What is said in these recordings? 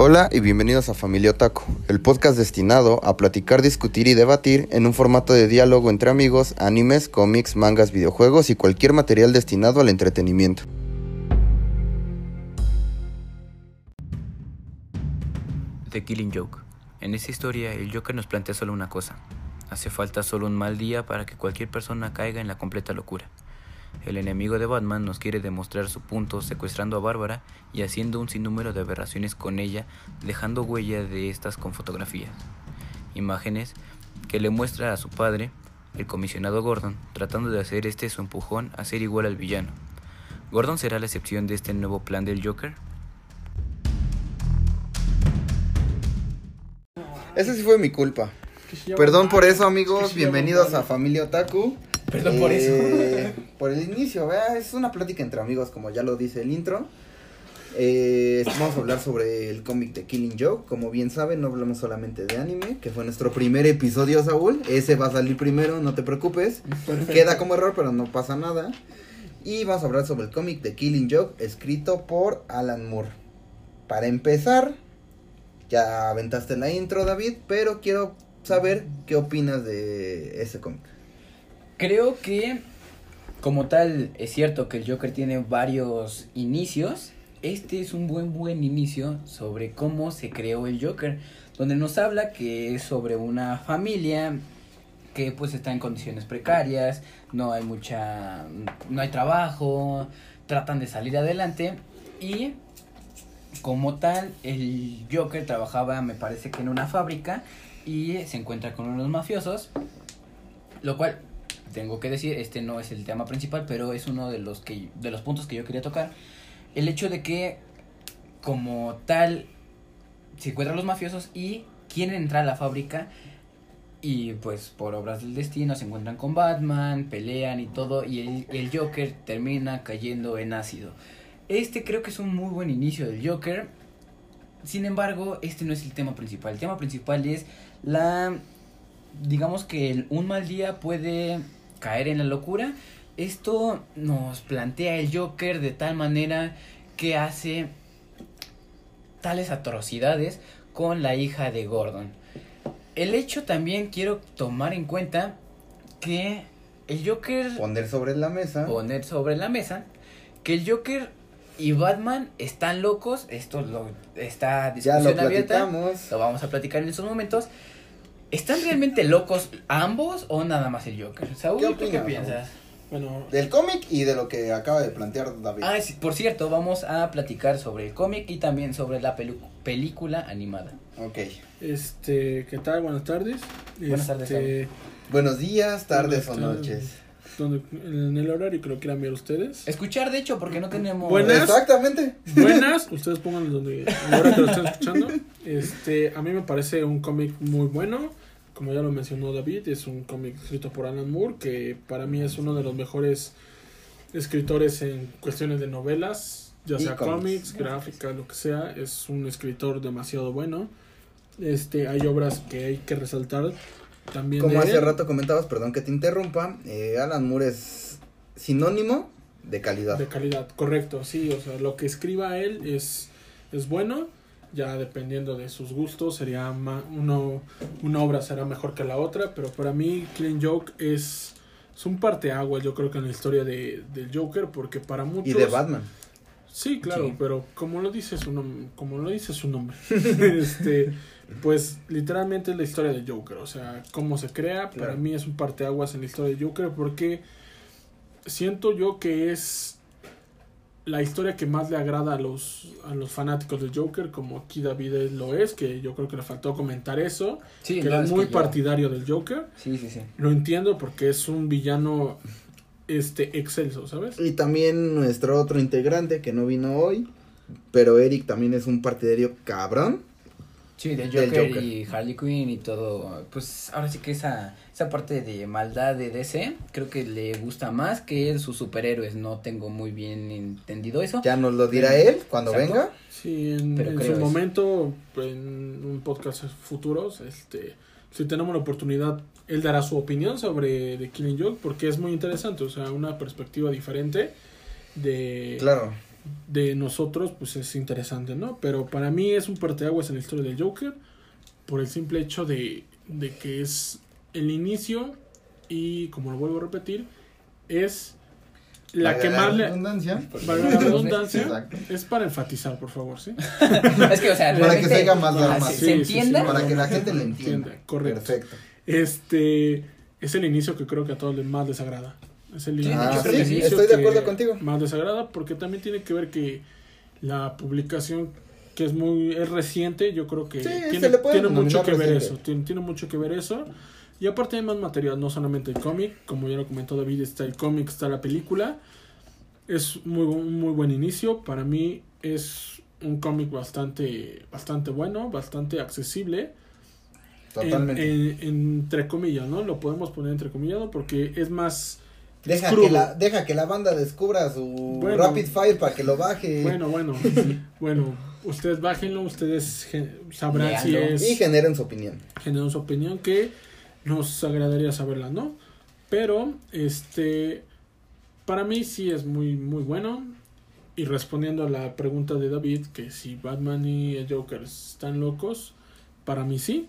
Hola y bienvenidos a Familia Otaku, el podcast destinado a platicar, discutir y debatir en un formato de diálogo entre amigos, animes, cómics, mangas, videojuegos y cualquier material destinado al entretenimiento. The Killing Joke. En esta historia, el Joker nos plantea solo una cosa. Hace falta solo un mal día para que cualquier persona caiga en la completa locura. El enemigo de Batman nos quiere demostrar su punto secuestrando a Bárbara y haciendo un sinnúmero de aberraciones con ella, dejando huella de estas con fotografías. Imágenes que le muestra a su padre, el comisionado Gordon, tratando de hacer este su empujón a ser igual al villano. ¿Gordon será la excepción de este nuevo plan del Joker? Esa sí fue mi culpa. Perdón por eso amigos, bienvenidos a Familia Otaku. Perdón por eso. Por el inicio, ¿verdad? es una plática entre amigos como ya lo dice el intro. Eh, vamos a hablar sobre el cómic de Killing Joke. Como bien saben, no hablamos solamente de anime, que fue nuestro primer episodio, Saúl. Ese va a salir primero, no te preocupes. Queda como error, pero no pasa nada. Y vamos a hablar sobre el cómic de Killing Joke, escrito por Alan Moore. Para empezar, ya aventaste la intro, David, pero quiero saber qué opinas de ese cómic. Creo que, como tal, es cierto que el Joker tiene varios inicios. Este es un buen, buen inicio sobre cómo se creó el Joker, donde nos habla que es sobre una familia que pues está en condiciones precarias, no hay mucha, no hay trabajo, tratan de salir adelante y como tal el Joker trabajaba me parece que en una fábrica y se encuentra con unos mafiosos, lo cual tengo que decir, este no es el tema principal, pero es uno de los que de los puntos que yo quería tocar. El hecho de que como tal se encuentran los mafiosos y quieren entrar a la fábrica y pues por obras del destino se encuentran con Batman, pelean y todo y el, el Joker termina cayendo en ácido. Este creo que es un muy buen inicio del Joker. Sin embargo, este no es el tema principal. El tema principal es la digamos que un mal día puede caer en la locura. Esto nos plantea el Joker de tal manera que hace tales atrocidades con la hija de Gordon. El hecho también quiero tomar en cuenta que el Joker... Poner sobre la mesa. Poner sobre la mesa que el Joker y Batman están locos. Esto lo está discusión ya lo abierta. platicamos. Lo vamos a platicar en estos momentos. ¿Están realmente locos ambos o nada más el Joker? Saúl, ¿Qué ¿tú qué opinas, piensas? Bueno, Del cómic y de lo que acaba de plantear David. Ah, sí, por cierto, vamos a platicar sobre el cómic y también sobre la pelu- película animada. Ok. este, ¿qué tal? Buenas tardes. Buenas tardes, Este, Buenos días, tardes Buenas o tardes. noches. Donde, en el horario que lo quieran ver ustedes. Escuchar, de hecho, porque no tenemos... Buenas. Exactamente. Buenas, ustedes pongan donde ahora que lo están escuchando. Este, a mí me parece un cómic muy bueno. Como ya lo mencionó David, es un cómic escrito por Alan Moore, que para mí es uno de los mejores escritores en cuestiones de novelas, ya sea cómics. cómics, gráfica, lo que sea. Es un escritor demasiado bueno. Este, hay obras que hay que resaltar también. Como hace él. rato comentabas, perdón que te interrumpa, eh, Alan Moore es sinónimo de calidad. De calidad, correcto, sí, o sea, lo que escriba él es, es bueno, ya dependiendo de sus gustos, sería ma- uno, una obra será mejor que la otra, pero para mí Clean Joke es, es un parteaguas, yo creo que en la historia de, del Joker, porque para muchos... Y de Batman. Sí, claro, Sí. pero como lo dice su nombre, como lo dice su nombre, este, pues literalmente es la historia de Joker, o sea, cómo se crea, para mí es un parteaguas en la historia de Joker porque siento yo que es la historia que más le agrada a los a los fanáticos del Joker, como aquí David lo es, que yo creo que le faltó comentar eso, Sí, que no, es es muy que partidario del Joker. Sí, sí, sí. Lo entiendo porque es un villano este excelso, ¿sabes? Y también nuestro otro integrante que no vino hoy, pero Eric también es un partidario cabrón. Sí, del Del Joker, Joker. y Harley Quinn y todo. Pues ahora sí que esa, esa parte de maldad de DC creo que le gusta más que sus superhéroes. No tengo muy bien entendido eso. Ya nos lo dirá él cuando Exacto. venga. Sí, en, Pero en creo su eso. momento, en un podcast futuros, este, si tenemos la oportunidad, él dará su opinión sobre The Killing Joke, porque es muy interesante, o sea, una perspectiva diferente de, Claro. de nosotros, pues es interesante, ¿no? Pero para mí es un parteaguas en la historia del Joker por el simple hecho de, de que es el inicio y, como lo vuelvo a repetir, es la Valga que más le... redundancia. Valga la redundancia, Exacto. es para enfatizar, por favor, ¿sí? es que, o sea, Para que se haga más drama. se, Sí, se sí, sí, entienda. Para que la gente lo entienda. Correcto. Perfecto. Este es el inicio que creo que a todos les más les agrada. Es el Sí, Ah, el sí, inicio estoy de acuerdo contigo. Más desagrada porque también tiene que ver que la publicación que es muy es reciente, yo creo que Sí, tiene, se le puede tiene mucho que ver eso, tiene, tiene mucho que ver eso. Y aparte hay más material, no solamente el cómic, como ya lo comentó David, está el cómic, está la película. Es muy muy buen inicio, para mí es un cómic bastante bastante bueno, bastante accesible. En- Totalmente. en- entre comillas, ¿no? Lo podemos poner entre comillas porque es más Deja que, la, deja que la banda descubra su Bueno. Rapid Fire para que lo baje. Bueno, bueno, bueno, ustedes bájenlo, ustedes sabrán si es Y generen su opinión. generan su opinión que nos agradaría saberla, ¿no? Pero este para mí sí es muy muy bueno y respondiendo a la pregunta de David que si Batman y el Joker están locos, para mí sí.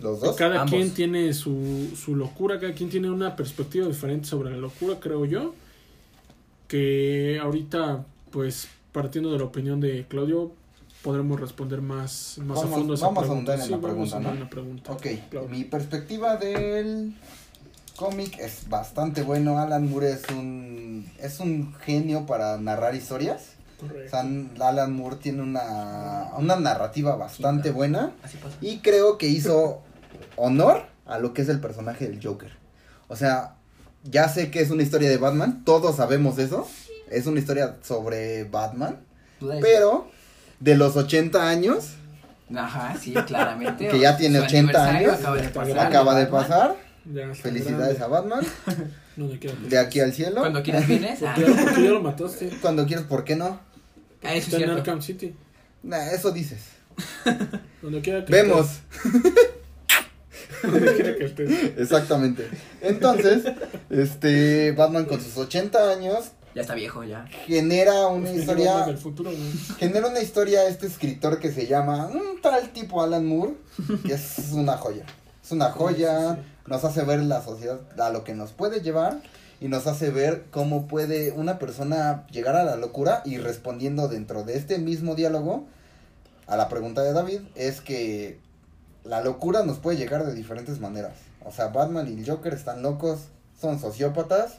Los dos. Cada Ambos. quien tiene su, su locura, cada quien tiene una perspectiva diferente sobre la locura, creo yo. Que ahorita, pues, partiendo de la opinión de Claudio, podremos responder más, más a Vamos- fondo esa vamos a pregunta. ahondar en Sí, la vamos pregunta, a ¿no? en la pregunta. Ok, mi perspectiva del cómic es bastante bueno. Alan Moore es un es un genio para narrar historias. O Correcto. sea, Alan Moore tiene una, una narrativa bastante claro. buena Así pasa. y creo que hizo honor a lo que es el personaje del Joker. O sea, ya sé que es una historia de Batman, todos sabemos eso. Es una historia sobre Batman, pero de los 80 años Ajá, sí, claramente. Que ya tiene Su 80 aniversario años, Acaba de pasar. acaba de pasar. Ya Felicidades grande. a Batman. No De aquí al cielo. Cuando quieras vienes. Ah, Porque ya, porque ya lo mataste. Cuando quieras, ¿por qué no? ah, eso es Está en cierto. Arkham City. Nah, eso dices. Donde quiera que Vemos. Donde quiera que estés. Exactamente. Entonces, este Batman con sus 80 años Ya está viejo, ya. genera una historia del futuro, genera una historia este escritor que se llama un tal tipo Alan Moore, que es una joya. Es una joya, Sí, sí, nos hace ver la sociedad a lo que nos puede llevar y nos hace ver cómo puede una persona llegar a la locura y respondiendo dentro de este mismo diálogo a la pregunta de David es que la locura nos puede llegar de diferentes maneras. O sea, Batman y el Joker están locos, son sociópatas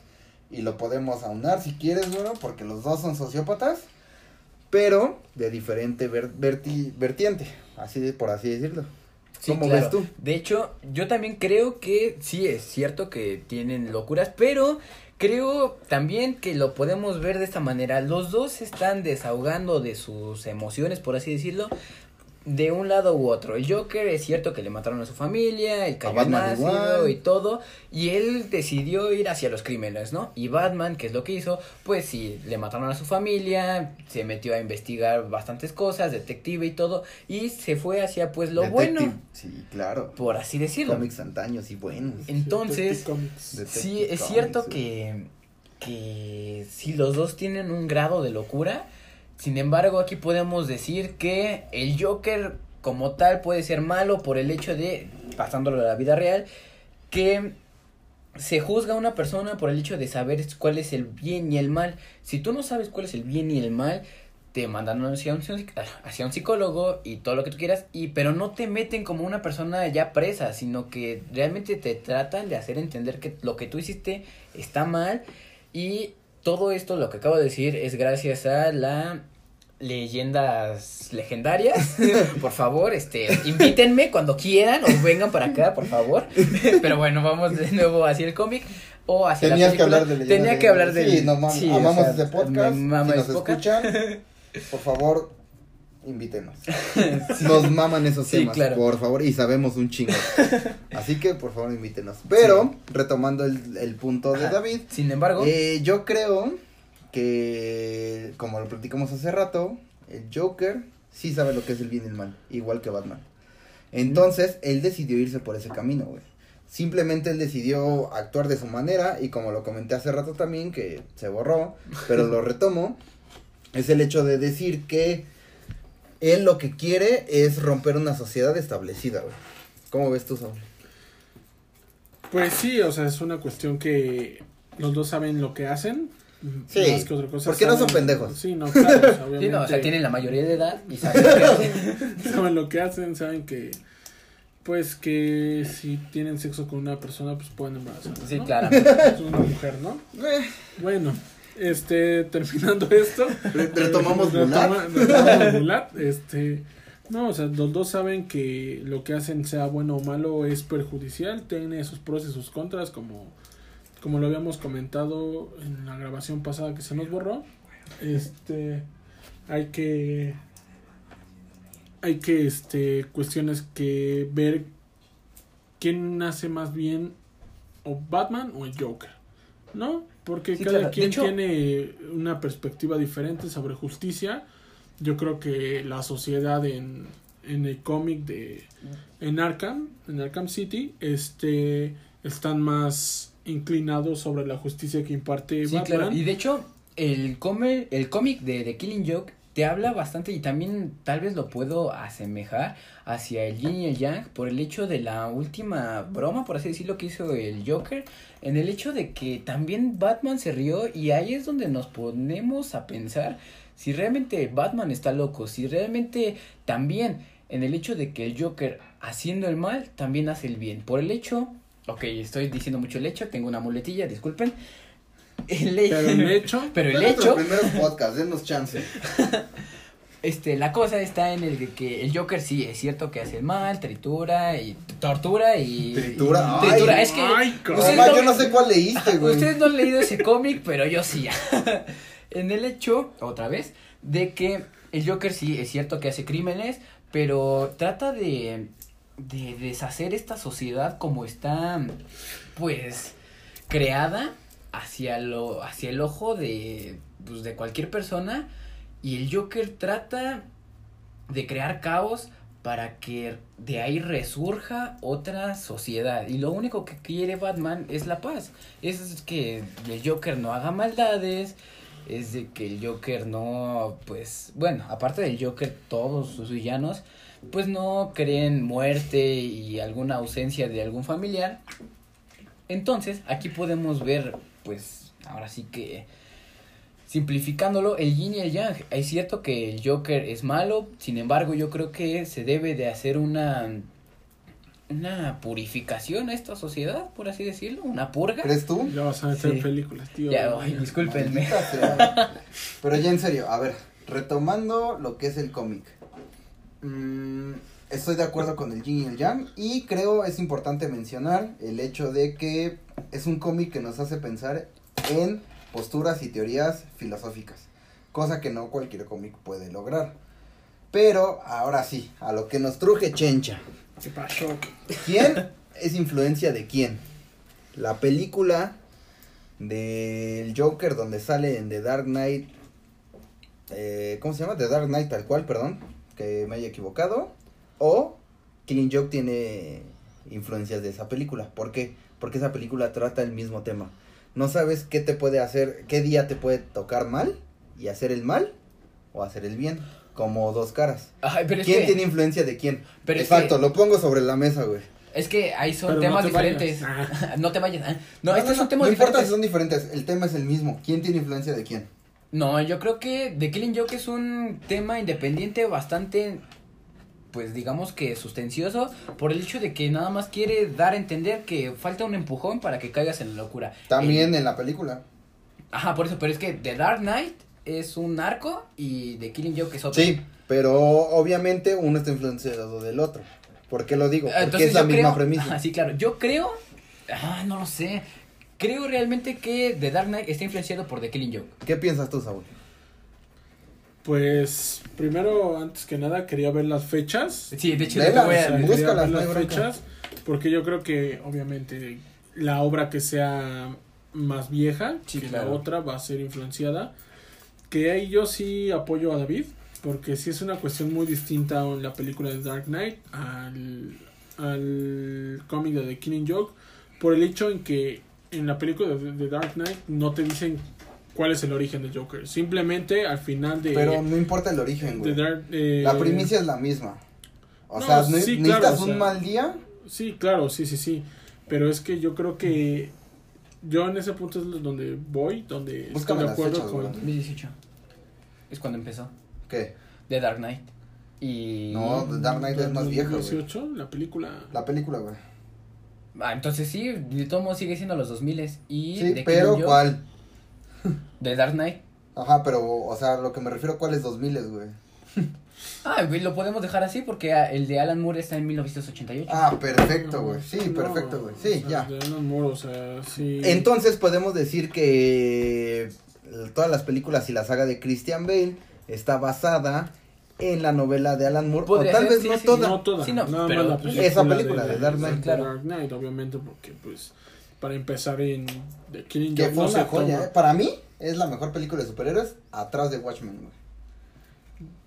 y lo podemos aunar si quieres, bueno, porque los dos son sociópatas, pero de diferente ver- verti- vertiente, así de- por así decirlo. Sí, ¿Cómo claro. ves tú? De hecho, yo también creo que sí es cierto que tienen locuras, pero creo también que lo podemos ver de esta manera. Los dos se están desahogando de sus emociones, por así decirlo, de un lado u otro. El Joker es cierto que le mataron a su familia, el cayó y todo, y él decidió ir hacia los crímenes, ¿no? Y Batman, que es lo que hizo, pues sí, le mataron a su familia, se metió a investigar bastantes cosas, detective y todo, y se fue hacia pues lo Detective, bueno, Sí, claro. por así decirlo. Cómics antaños y buenos. Entonces, Detective Comics. Detective sí, es Comics, cierto sí. que, que si los dos tienen un grado de locura, sin embargo aquí podemos decir que el Joker como tal puede ser malo por el hecho de, pasándolo a la vida real, que se juzga a una persona por el hecho de saber cuál es el bien y el mal. Si tú no sabes cuál es el bien y el mal, te mandan hacia un, psicólogo y todo lo que tú quieras, y pero no te meten como una persona ya presa, sino que realmente te tratan de hacer entender que lo que tú hiciste está mal y todo esto lo que acabo de decir es gracias a la leyendas legendarias. por favor, este, invítenme cuando quieran o vengan para acá, por favor. Pero bueno, vamos de nuevo hacia el cómic o hacia Tenías la que película. hablar de leyendas Tenía que hablar de Sí, no, sí, o amamos sea, ese podcast. si nos podcast. escuchan, por favor, invítenos. Nos maman esos Sí, temas, claro. por favor, y sabemos un chingo. Así que, por favor, invítenos. Pero, retomando el, el punto de. David, Sin embargo, eh, yo creo que, como lo platicamos hace rato, el Joker sí sabe lo que es el bien y el mal, igual que Batman. Entonces, él decidió irse por ese camino, güey. Simplemente él decidió actuar de su manera y como lo comenté hace rato también, que se borró, pero lo retomo, es el hecho de decir que él lo que quiere es romper una sociedad establecida, güey. ¿Cómo ves tú, Saúl? Pues sí, o sea, es una cuestión que los dos saben lo que hacen. Sí, más que otra cosa, porque no son saben- pendejos. Sí, no, claro, o sea, Sí, obviamente no, o sea, tienen la mayoría de edad y saben lo que hacen. saben lo que hacen, saben que pues que si tienen sexo con una persona pues pueden embarazar. Sí, ¿no? claro. Es una mujer, ¿no? Eh, Bueno, este terminando esto, re- retomamos. Retoma- Mulan, este no, o sea, los dos saben que lo que hacen sea bueno o malo es perjudicial, tiene sus pros y sus contras como como lo habíamos comentado en la grabación pasada que se nos borró. Este hay que hay que este cuestiones que ver quién hace más bien o Batman o el Joker, ¿no? Porque Sí, cada claro. Quien hecho- tiene una perspectiva diferente sobre justicia. Yo creo que la sociedad en, en el cómic de en Arkham, en Arkham City, este están más inclinados sobre la justicia que imparte Sí, Batman. claro. Y de hecho, el, come- el cómic de The Killing Joke te habla bastante y también tal vez lo puedo asemejar hacia el yin y el yang por el hecho de la última broma, por así decirlo, que hizo el Joker, en el hecho de que también Batman se rió y ahí es donde nos ponemos a pensar si realmente Batman está loco, si realmente también en el hecho de que el Joker haciendo el mal también hace el bien, por el hecho, ok, estoy diciendo mucho el hecho, tengo una muletilla, disculpen. El Pero el hecho, pero el hecho, primeros podcasts, denos chance. este, la cosa está en el de que el Joker sí es cierto que hace el mal, tritura y tortura y Tritura, y tritura. ay, es que ay, No, ustedes ma, no- yo no sé cuál leíste, güey. ustedes no han leído ese cómic, pero yo sí. en el hecho, otra vez, de que el Joker sí es cierto que hace crímenes, pero trata de de deshacer esta sociedad como está pues creada hacia lo hacia el ojo de pues, de cualquier persona y el Joker trata de crear caos para que de ahí resurja otra sociedad. Y lo único que quiere Batman es la paz. Es que el Joker no haga maldades es de que el Joker no pues bueno aparte del Joker todos sus villanos pues no creen muerte y alguna ausencia de algún familiar. Entonces aquí podemos ver pues ahora sí que simplificándolo, el yin y el yang. Es cierto que el Joker es malo, sin embargo, yo creo que se debe de hacer una una purificación a esta sociedad, por así decirlo, una purga. ¿Crees tú? ya vas a meter Sí. películas, tío. Ya, ay, discúlpenme. Sea. Pero ya en serio, a ver, retomando lo que es el cómic. Mm, estoy de acuerdo con el yin y el yang y creo es importante mencionar el hecho de que es un cómic que nos hace pensar en posturas y teorías filosóficas, cosa que no cualquier cómic puede lograr. Pero ahora sí, a lo que nos truje Chencha. ¿Qué pasó? ¿Quién es influencia de quién? La película del Joker donde sale en The Dark Knight. eh, ¿Cómo se llama? The Dark Knight tal cual, perdón. Que me haya equivocado. O Killing Joke tiene influencias de esa película. ¿Por qué? Porque esa película trata el mismo tema. No sabes qué te puede hacer, qué día te puede tocar mal y hacer el mal o hacer el bien. Como dos caras. Ay, pero es ¿Quién que, tiene influencia de quién? Pero es Exacto, que- lo pongo sobre la mesa, güey. es que ahí son Pero no temas vayas. diferentes. no te vayas. ah. No, No, estos no, son no, temas no importa diferentes. si son diferentes, el tema es el mismo. ¿Quién tiene influencia de quién? No, yo creo que The Killing Joke es un tema independiente bastante, pues digamos que sustancioso, por el hecho de que nada más quiere dar a entender que falta un empujón para que caigas en la locura. También en la película. Ajá, por eso, pero es que The Dark Knight es un arco y The Killing Joke es otro. Sí, pero obviamente uno está influenciado del otro. ¿Por qué lo digo? Ah, Porque entonces es la misma creo- premisa. Ajá, sí, claro. Yo creo, ah, no lo sé. Creo realmente que The Dark Knight está influenciado por The Killing Joke. ¿Qué piensas tú, Saúl? Pues primero, antes que nada, quería ver las fechas. Sí, de hecho, O sea, las fechas. Porque yo creo que, obviamente, la obra que sea más vieja Sí, que claro. la otra va a ser influenciada. Que ahí yo sí apoyo a David. Porque sí es una cuestión muy distinta en la película de Dark Knight al, al cómic de The Killing Joke. Por el hecho en que en la película de, de Dark Knight no te dicen cuál es el origen de Joker. Simplemente al final de... Pero no importa el origen, güey. Dark- eh, La primicia es la misma. O No, sea, ne- sí, necesitas claro, o un sea, mal día. Sí, claro, sí, sí, sí. Pero es que yo creo que yo en ese punto es donde voy, donde Búscame estoy de acuerdo fechas, con... güey. 2018. Es cuando empezó. ¿Qué? The Dark Knight. Y. No, The Dark Knight es más vieja, güey. 2018, la película... La película, güey. Ah, entonces sí, de todo modo sigue siendo los 2000 y Sí, pero ¿cuál? The Dark Knight. Ajá, pero, o sea, lo que me refiero, ¿cuál es 2000, güey? Ah, güey, lo podemos dejar así porque ah, el de Alan Moore está en 1988. Ah, perfecto, güey. Sí, No, perfecto, güey. Sí, o sea, ya. De Alan Moore, o sea, sí... Entonces podemos decir que todas las películas y la saga de Christian Bale está basada en la novela de Alan Moore. O tal ser, vez sí, no sí, toda. No toda, Sí, no, nada pero más la película esa película de Dark de Knight, claro. Dark Knight, obviamente, porque pues para empezar en The Killing Que Joke fue no una se joya, toma- ¿eh? Para mí es la mejor película de superhéroes atrás de Watchmen, güey.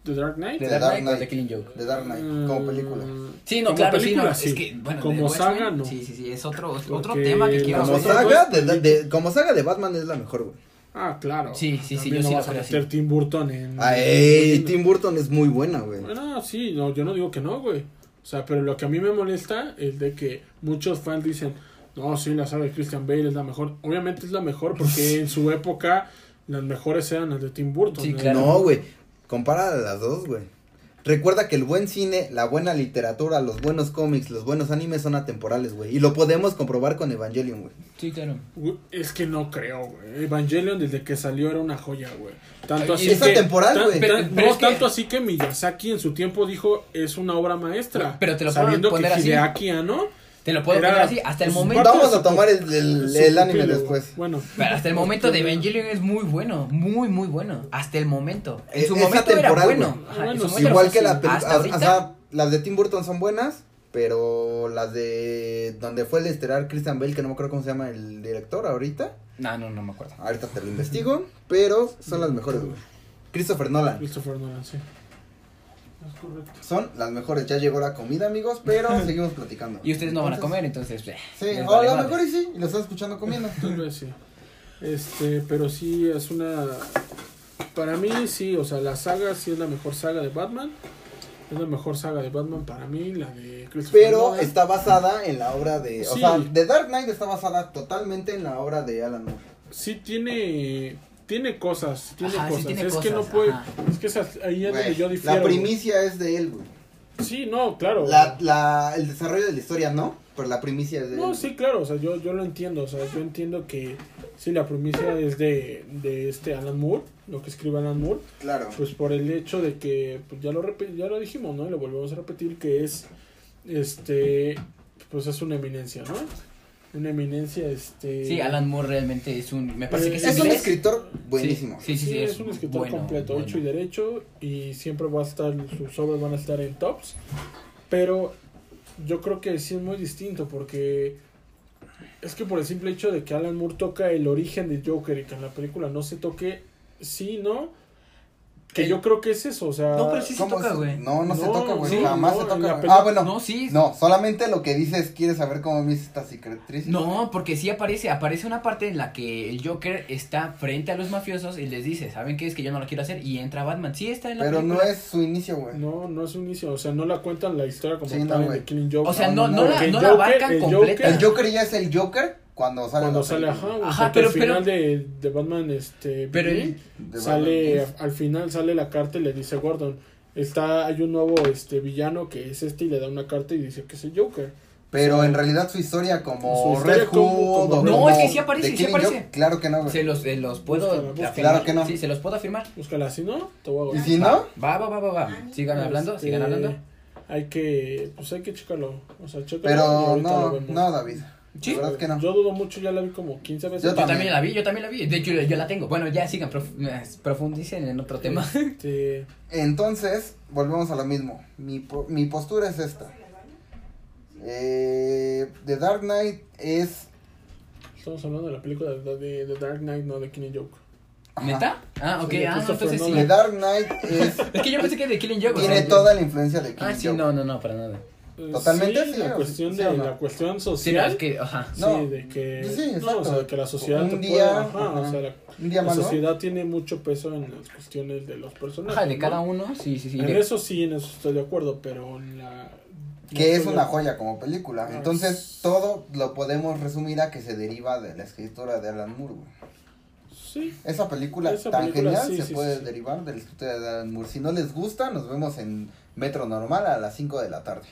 The Dark Knight. The The Dark Dark Knight o. The Killing Joke. De Dark Knight, como Mm, película. Sí, no, como claro, película, sí, no. Es que, bueno, como The saga, no. Sí, sí, sí, es otro, otro Porque tema que quiero Como otra saga, pues, de, de- como saga de Batman es la mejor, güey. Ah, claro. Sí, sí, sí, También yo no sí vas a meter así. Tim Burton en... Ay, en- Tim Burton es muy buena, güey. Bueno, sí, no, yo no digo que no, güey. O sea, pero lo que a mí me molesta es de que muchos fans dicen, no, sí, la saga de Christian Bale es la mejor. Obviamente es la mejor porque en su época las mejores eran las de Tim Burton. Sí, ¿no? claro. No, güey. Compara las dos, güey. Recuerda que el buen cine, la buena literatura, los buenos cómics, los buenos animes son atemporales, güey. Y lo podemos comprobar con Evangelion, güey. Sí, claro. Es que no creo, güey. Evangelion desde que salió era una joya, güey. Tanto así Es que, atemporal, güey. No, es que- tanto así que Miyazaki en su tiempo dijo es una obra maestra. Pero te lo sabiendo poner que así. Hideaki Anno Te lo puedo Era- poner así. Hasta el pues, momento. Vamos a tomar el, el- anime después. Bueno. Pero hasta el momento de Evangelion es muy bueno, muy, muy bueno. Hasta el momento. En Es- su es momento era bueno. Ajá, en Bueno, su sí, momento Igual que la Hasta o ahorita. sea, las de Tim Burton son buenas, pero las de donde fue el estelar Christian Bale, que no me acuerdo cómo se llama el director ahorita, No, no, no me acuerdo. ahorita te lo investigo, pero son las mejores, güey. Christopher Nolan. Christopher Nolan, sí. Es correcto. Son las mejores. Ya llegó la comida, amigos, pero seguimos platicando. Y ustedes no van a comer, entonces. eh, Sí, o vale a lo mejor y sí, y lo están escuchando comiendo. Tal vez sí. Este, pero sí es una. Para mí, sí, o sea, la saga sí es la mejor saga de Batman. Es la mejor saga de Batman para mí, la de Christopher Pero Nolan. está basada en la obra de. O sea, The Dark Knight está basada totalmente en la obra de Alan Moore. Sí tiene. Tiene cosas, tiene Ajá, sí cosas. tiene es que no puede. ajá. Es que esas- ahí es donde yo difiero. la primicia es de él, güey. Sí, no, claro. La, la, el desarrollo de la historia no, pero la primicia es de No, él. sí, claro, o sea, yo, yo lo entiendo, o sea, yo entiendo que sí, la primicia es de, de este Alan Moore, lo que escribe Alan Moore, Claro. pues por el hecho de que, pues ya lo, repe- ya lo dijimos, ¿no? Y lo volvemos a repetir, que es, este, pues es una eminencia, ¿no? Una eminencia, este... Sí, Alan Moore realmente es un. Me parece que es, es un escritor buenísimo. Sí, sí, Sí, sí. es, un escritor bueno, completo, bueno. hecho y derecho, y siempre va a estar, sus obras van a estar en tops, pero yo creo que sí es muy distinto, porque es que por el simple hecho de que Alan Moore toca el origen de Joker y que en la película no se toque, sí, ¿no? Que yo creo que es eso, o sea... No, pero sí se ¿Cómo toca, güey. No, no, se toca, güey. sí, Jamás no, se toca. Ah, bueno. No, sí. No, solamente lo que dices, ¿quieres saber cómo me hice esta cicatriz? No, porque sí aparece, aparece una parte en la que el Joker está frente a los mafiosos y les dice, ¿saben qué es que yo no lo quiero hacer? Y entra Batman. Sí, está en la Pero no es su inicio, güey. No, no es un inicio, o sea, no la cuentan la historia como Sí, tal. The Killing Joke. O sea, no, no, la, no la Joker- abarcan completa. El Joker ya es el Joker cuando sale. Cuando la sale, película. ajá, Ajá, pero- al final pero- de, de Batman, este, Pero De sale, Batman. al final sale la carta y le dice Gordon, está, hay un nuevo, este, villano que es este y le da una carta y dice que es el Joker. Pero O sea, en realidad su historia como Su historia Red como- Hood como- o No, como es que sí aparece, sí aparece. Joke, Claro que no, güey. Se los, se los puedo Búscala, búscala. afirmar. Claro que no. Sí, se los puedo afirmar. Búscala, si no, te voy a Y si no, Va, va, va, va, va. Sigan hablando, Este, sigan hablando. Hay que, pues hay que checarlo, o sea, chécalo y pero no, no, David. Sí. La verdad que no. Yo dudo mucho, ya la vi como 15 veces. Yo Yo también. también la vi, yo también la vi. De hecho, yo, yo la tengo. Bueno, ya sigan, prof- eh, profundicen en otro tema. Este, Entonces, volvemos a lo mismo. Mi, mi postura es esta. Eh, The Dark Knight es... estamos hablando de la película de, de, de Dark Knight, no de Killing Joke. ajá. ¿Neta? Ah, ok, Sí, ah, no, entonces sí. The. Dark Knight es... Es que yo pensé que de Killing Joke. o tiene sea, toda la influencia de Killing Ah, sí, Joke. no, no, no, para nada. Eh, ¿Totalmente? Sí, Sí, la cuestión sí de no. la cuestión Sí, no, social. es que, ajá. Sí, No. de que, Sí, no, o sea, que la sociedad Un te día, puede- ajá, ajá. o sea, la, Un día la más, ¿no? sociedad tiene mucho peso en las cuestiones de los personajes. Ajá, de ¿no? cada uno, sí, sí, sí. En de- eso sí, en eso estoy de acuerdo, pero en la... Que es una joya como película. Ah, Entonces, es- todo lo podemos resumir a que se deriva de la escritura de Alan Moore. Sí, Esa película Esa tan película, genial sí, se sí, puede sí. derivar de la escritura de Alan Moore. Si no les gusta, nos vemos en Metro Normal a las 5 de la tarde.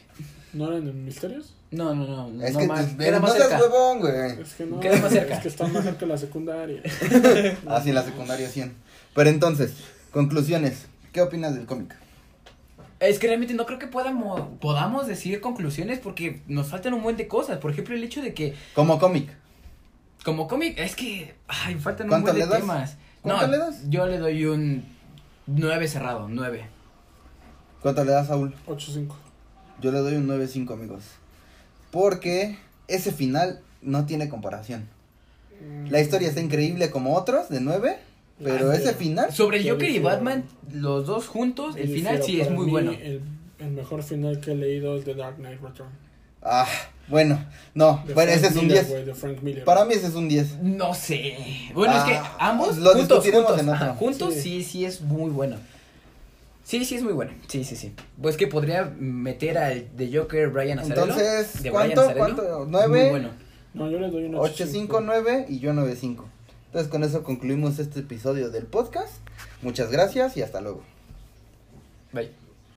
¿no eran en Misterios? No, no, no. Es no que más, queda no más seas cerca. huevón, güey. Es que no, Queda más cerca. es que está más cerca de la secundaria. Así en la secundaria 100. Pero entonces, conclusiones. ¿Qué opinas del cómic? Es que realmente no creo que podamos, podamos decir conclusiones porque nos faltan un buen de cosas. Por ejemplo, el hecho de que Como cómic. Como cómic, es que ay, faltan un ¿Cuánto buen de das? temas. ¿Cuánto no, le das? yo le doy un 9 cerrado, 9. ¿Cuánto le das, Saúl? 8-5. Yo le doy un 9.5, amigos. Porque ese final no tiene comparación. La historia está increíble como otros, de 9. Pero ese final. Sobre el Yo Joker y. Batman, los dos juntos, el final sí es muy mí, bueno. El, el mejor final que he leído es The Dark Knight Return. Ah, bueno. No, De bueno, Frank ese es un Miller, 10. güey, de Frank Miller. Para mí ese es un 10. No sé. Bueno, es que Ah, ambos lo juntos, juntos, en otro. ajá, juntos Sí. sí, sí es muy bueno. Sí, sí es muy bueno. Sí, sí, sí. Pues que podría meter al de Joker Brian Azarello. Entonces, de Brian ¿cuánto? Azzarello. ¿Cuánto? Muy ¿Nueve? bueno. No, yo le doy un 8.5, 9 y yo 9.5. Entonces con eso concluimos este episodio del podcast. Muchas gracias y hasta luego. Bye.